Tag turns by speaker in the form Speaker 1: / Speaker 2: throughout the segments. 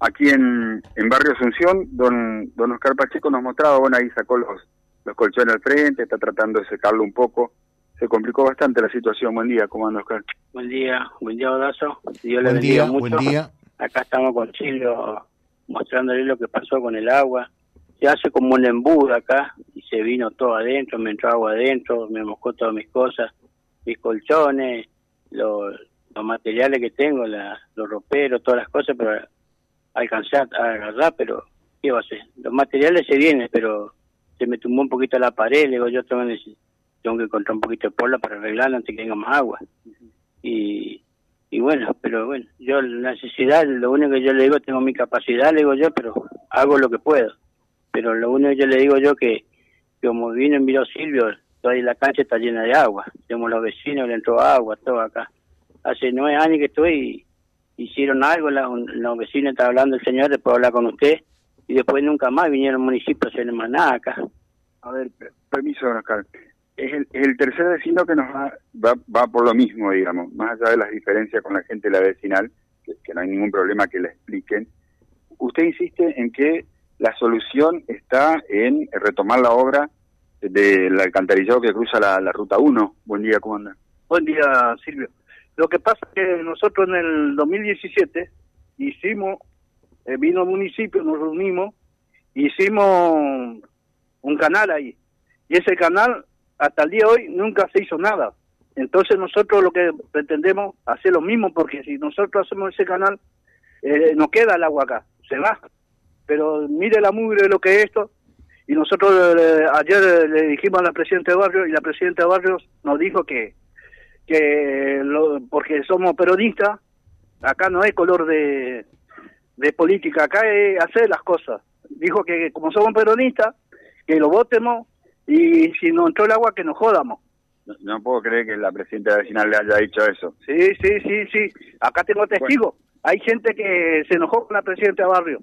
Speaker 1: Aquí en, en Barrio Asunción, don, don Oscar Pacheco nos mostraba, bueno, ahí sacó los, los colchones al frente, está tratando de secarlo un poco. Se complicó bastante la situación. Buen día, ¿cómo anda Oscar?
Speaker 2: Buen día, buen día, Odazo.
Speaker 3: Dios buen día, mucho. buen día.
Speaker 2: Acá estamos con Silvio mostrándole lo que pasó con el agua. Se hace como un embudo acá y se vino todo adentro, me entró agua adentro, me moscó todas mis cosas, mis colchones, los, los materiales que tengo, la, los roperos, todas las cosas, pero alcancé a agarrar, pero ¿qué va a hacer? Los materiales se vienen, pero se me tumbó un poquito la pared, digo, yo tengo, tengo que encontrar un poquito de pola para arreglarla antes que venga más agua. Y, y bueno, pero bueno, yo la necesidad, lo único que yo le digo, tengo mi capacidad, le digo yo, pero hago lo que puedo. Pero lo único que yo le digo yo que, como vino en Viro Silvio, toda la cancha está llena de agua. Tenemos los vecinos, le entró agua, todo acá. Hace nueve años que estoy hicieron algo, los vecinos estaban hablando el señor, después hablar con usted, y después nunca más vinieron municipios a hacer más nada acá.
Speaker 1: A ver, permiso, Oscar. Es el, el, tercer vecino que nos va, va, por lo mismo, digamos, más allá de las diferencias con la gente de la vecinal, que, no hay ningún problema que le expliquen. Usted insiste en que la solución está en retomar la obra del alcantarillado que cruza la, la ruta 1. Buen día, ¿cómo anda?
Speaker 4: Buen día, Silvio. Lo que pasa es que nosotros en el 2017 hicimos, eh, vino el municipio, nos reunimos, hicimos un canal ahí. Y ese canal, hasta el día de hoy, nunca se hizo nada. Entonces nosotros lo que pretendemos hacer lo mismo, porque si nosotros hacemos ese canal, eh, no queda el agua acá, se va. Pero mire la mugre de lo que es esto. Y nosotros eh, ayer le dijimos a la presidenta de barrio, y la presidenta de barrio nos dijo que que lo, porque somos peronistas, acá no hay color de, de política, acá es hacer las cosas. Dijo que como somos peronistas, que lo votemos y si no entró el agua, que nos jodamos.
Speaker 1: No, puedo creer que la presidenta vecinal le haya dicho eso.
Speaker 4: Sí, sí, sí, sí. Acá tengo testigos. Hay gente que se enojó con la presidenta de barrio.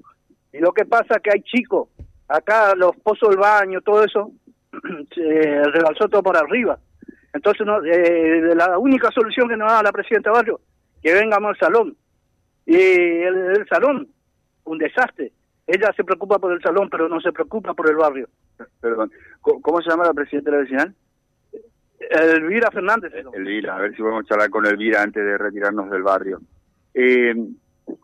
Speaker 4: Y lo que pasa es que hay chicos. Acá los pozos del baño, todo eso, se rebalsó todo por arriba. Entonces, no, eh, la única solución que nos da la presidenta Barrio, que vengamos al salón. Y el, salón, un desastre. Ella se preocupa por el salón, pero no se preocupa por el barrio.
Speaker 1: Perdón, ¿cómo, se llama la presidenta de la vecinal?
Speaker 4: Elvira Fernández.
Speaker 1: Elvira, a ver si podemos charlar con Elvira antes de retirarnos del barrio. Eh,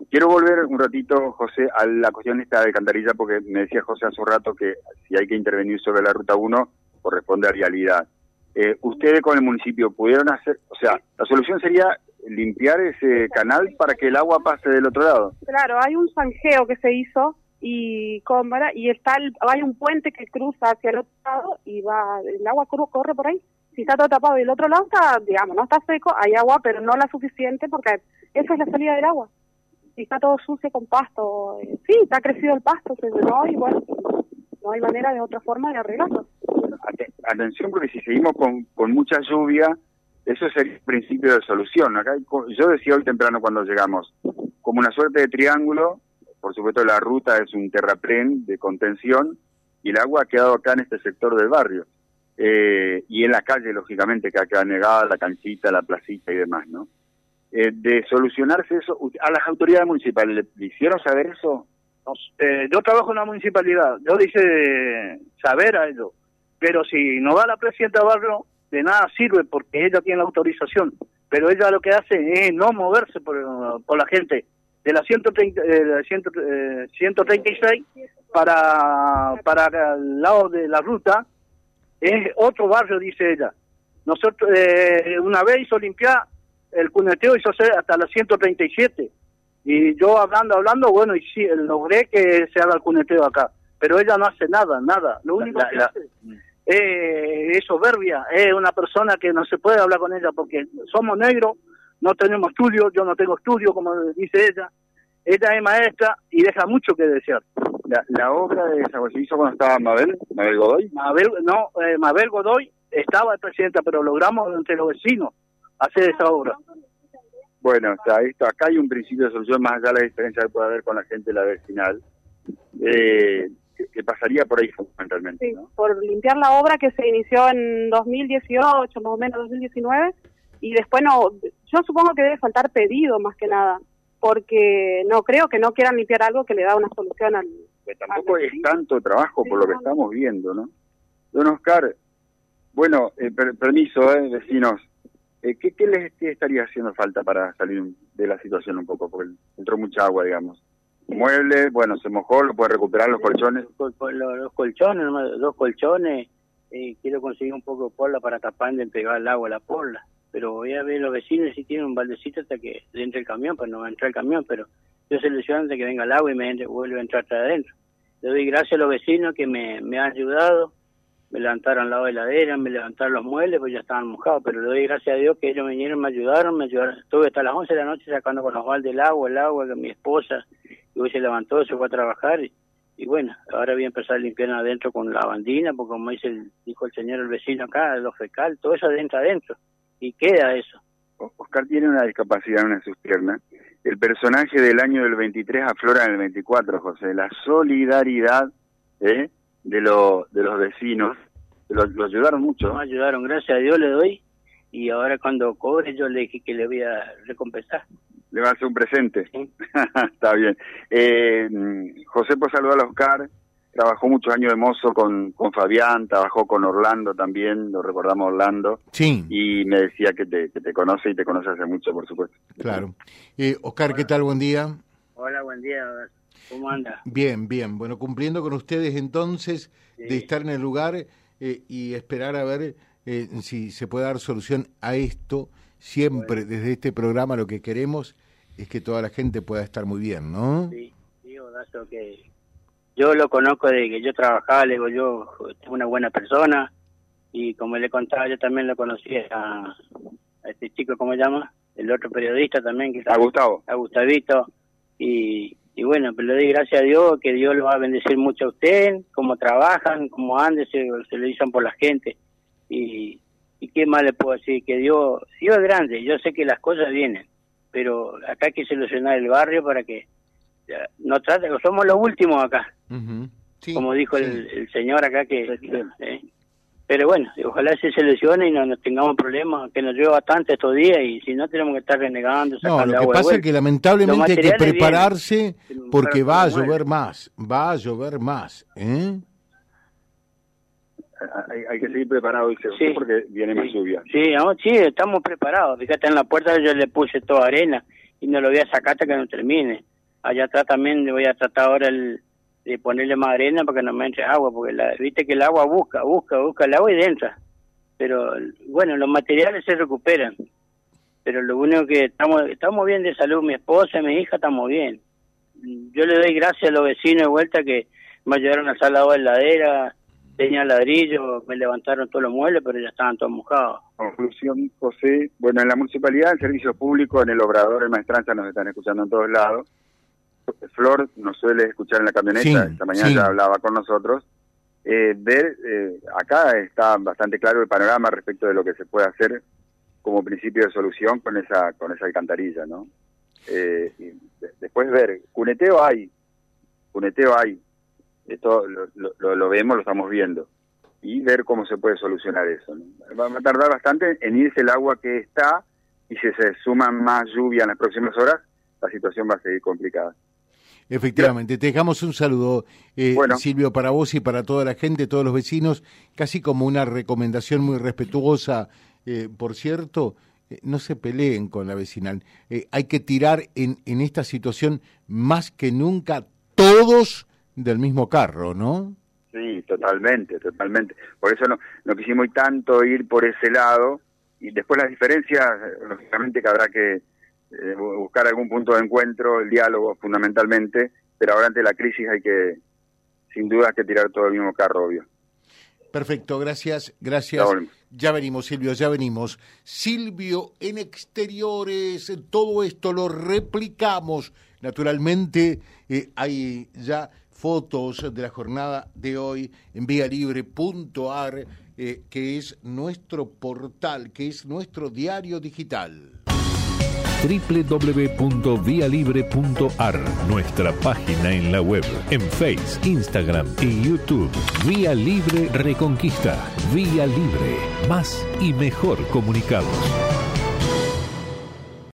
Speaker 1: quiero volver un ratito, José, a la cuestión esta de Cantarilla, porque me decía José hace un rato que si hay que intervenir sobre la Ruta 1, corresponde a realidad eh, ustedes con el municipio pudieron hacer, o sea, la solución sería limpiar ese canal para que el agua pase del otro lado.
Speaker 5: Claro, hay un zanjeo que se hizo y cómoda y está hay un puente que cruza hacia el otro lado y va el agua corre por ahí. Si está todo tapado y el otro lado está, digamos, no está seco, hay agua, pero no la suficiente porque esa es la salida del agua. Si está todo sucio con pasto, eh, sí, está crecido el pasto, se llenó y bueno, no hay manera de otra forma de arreglarlo
Speaker 1: atención porque si seguimos con, mucha lluvia, eso sería el principio de solución. Acá yo decía hoy temprano cuando llegamos, como una suerte de triángulo, por supuesto la ruta es un terraplén de contención y el agua ha quedado acá en este sector del barrio. Eh, y en la calle, lógicamente, que ha quedado negada la canchita, la placita y demás, ¿no? Eh, de solucionarse eso, ¿a las autoridades municipales le, hicieron saber eso?
Speaker 4: Eh, yo trabajo en la municipalidad, yo dice saber a ellos, pero si no va la presidenta de barrio, de nada sirve porque ella tiene la autorización. Pero ella lo que hace es no moverse por, la gente. De la 130, eh, 136 eh, para, para el lado de la ruta es otro barrio, dice ella. Nosotros eh, una vez hizo limpiar el cuneteo, hizo hacer hasta la 137. Y yo hablando, hablando, bueno, y sí, logré que se haga el cuneteo acá. Pero ella no hace nada, nada. Lo único que hace eh, es soberbia, es una persona que no se puede hablar con ella porque somos negros, no tenemos estudio, yo no tengo estudio, como dice ella. Ella es maestra y deja mucho que desear.
Speaker 1: La, obra de se hizo cuando estaba Mabel, Mabel Godoy.
Speaker 4: Mabel, no, eh, Mabel Godoy estaba presidenta, pero logramos entre los vecinos hacer esa obra.
Speaker 1: Bueno, está, esto, acá hay un principio de solución más allá de la diferencia que puede haber con la gente de la vecinal. Eh, que, pasaría por ahí fundamentalmente.
Speaker 5: Sí, por limpiar la obra que se inició en 2018, más o menos 2019, y después no, yo supongo que debe faltar pedido más que nada, porque no creo que no quieran limpiar algo que le da una solución al...
Speaker 1: tampoco es tanto trabajo por lo que estamos viendo, ¿no? Don Oscar, bueno, eh, permiso, eh, vecinos, eh, ¿qué, ¿qué, les estaría haciendo falta para salir de la situación un poco? Porque entró mucha agua, digamos. Muebles, bueno, se mojó, lo puede recuperar los colchones.
Speaker 2: Los, colchones, dos colchones, eh, quiero conseguir un poco de porla para tapar de pegar el agua a la porla. Pero voy a ver los vecinos si tienen un baldecito hasta que entre el camión, pues no va a entrar el camión, pero yo selecciono antes que venga el agua y me vuelve a entrar hasta adentro. Le doy gracias a los vecinos que me, me han ayudado, me levantaron al lado de la heladera, me levantaron los muebles, pues ya estaban mojados, pero le doy gracias a Dios que ellos vinieron, me ayudaron, me ayudaron. Estuve hasta las 11 de la noche sacando con los baldes el agua, el agua, que mi esposa, y hoy se levantó, se fue a trabajar, y, bueno, ahora voy a empezar a limpiar adentro con la bandina, porque como dice el, dijo el señor, el vecino acá, lo fecal, todo eso adentro, adentro, y queda eso.
Speaker 1: Oscar tiene una discapacidad en una de sus piernas. El personaje del año del 23 aflora en el 24, José. La solidaridad, ¿eh? de, lo, de los vecinos. Lo, ayudaron mucho.
Speaker 2: Ayudaron, gracias a Dios le doy. Y ahora cuando cobre yo le dije que le voy a recompensar.
Speaker 1: Le va a hacer un presente. Está bien. Eh, José, pues saludar a Oscar. Trabajó muchos años de mozo con, con Fabián, trabajó con Orlando también, lo recordamos Orlando.
Speaker 3: Sí.
Speaker 1: Y me decía que te, que te conoce y te conoce hace mucho, por supuesto.
Speaker 3: Claro. Eh, Oscar, ¿qué tal? Buen día.
Speaker 2: Hola, buen día. ¿Cómo anda?
Speaker 3: Bien, bien. Bueno, cumpliendo con ustedes entonces de estar en el lugar eh, y esperar a ver eh, si se puede dar solución a esto. Siempre desde este programa lo que queremos es que toda la gente pueda estar muy bien, ¿no?
Speaker 2: Sí, digo, que yo lo conozco de que yo trabajaba, le digo, yo soy una buena persona y como le contaba, yo también lo conocí a, este chico, ¿cómo se llama? El otro periodista también. que
Speaker 1: A Gustavo.
Speaker 2: A Gustavito. Y y bueno, pues le doy gracias a Dios, que Dios lo va a bendecir mucho a usted, cómo trabajan, cómo andan, se, se lo dicen por la gente. Y, y qué más le puedo decir, que Dios, Dios es grande, yo sé que las cosas vienen, pero acá hay que solucionar el barrio para que no trate, somos los últimos acá, como dijo el, el, señor acá que... Eh, pero bueno, ojalá se seleccione y no, tengamos problemas, que nos llueva tanto estos días y si no tenemos que estar renegando.
Speaker 3: No, lo que pasa es que lamentablemente hay que prepararse porque va a llover más, va a llover más. ¿eh?
Speaker 1: Hay, que seguir preparado, sí, porque viene más lluvia.
Speaker 2: Sí, sí, estamos preparados. Fíjate, en la puerta yo le puse toda arena y no lo voy a sacar hasta que no termine. Allá atrás también le voy a tratar ahora el, de ponerle más arena para que no me entre agua, porque la, viste que el agua busca, busca, busca el agua y entra. Pero bueno, los materiales se recuperan. Pero lo único que estamos estamos bien de salud, mi esposa y mi hija estamos bien. Yo le doy gracias a los vecinos de vuelta que me ayudaron a salir la heladera, tenía ladrillo, me levantaron todos los muebles, pero ya estaban todos mojados.
Speaker 1: Conclusión, José. Bueno, en la municipalidad, el servicio público, en el obrador, en Maestranza, nos están escuchando en todos lados Flor nos suele escuchar en la camioneta, esta mañana ya hablaba con nosotros, eh, ver, eh, acá está bastante claro el panorama respecto de lo que se puede hacer como principio de solución con esa con esa alcantarilla, ¿no? Eh, después ver, cuneteo hay, cuneteo hay, esto lo, lo, vemos, lo estamos viendo, y ver cómo se puede solucionar eso. Va a tardar bastante en irse el agua que está, y si se suman más lluvia en las próximas horas, la situación va a seguir complicada.
Speaker 3: Efectivamente, te dejamos un saludo, eh, Silvio, para vos y para toda la gente, todos los vecinos, casi como una recomendación muy respetuosa, eh, por cierto, eh, no se peleen con la vecinal. hay que tirar en, en esta situación más que nunca todos del mismo carro, ¿no?
Speaker 1: Sí, totalmente, totalmente. Por eso no, no quisimos tanto ir por ese lado y después las diferencias, lógicamente que habrá que eh, buscar algún punto de encuentro, el diálogo fundamentalmente, pero ahora ante la crisis hay que, sin duda, que tirar todo el mismo carro, obvio.
Speaker 3: Perfecto, gracias, gracias. Ya, venimos, Silvio, ya venimos. Silvio, en exteriores, todo esto lo replicamos. Naturalmente, eh, hay ya fotos de la jornada de hoy en vialibre.ar, eh, que es nuestro portal, que es nuestro diario digital
Speaker 6: www.vialibre.ar, nuestra página en la web, en Face, Instagram y YouTube. Vía Libre Reconquista. Vía Libre. Más y mejor comunicados.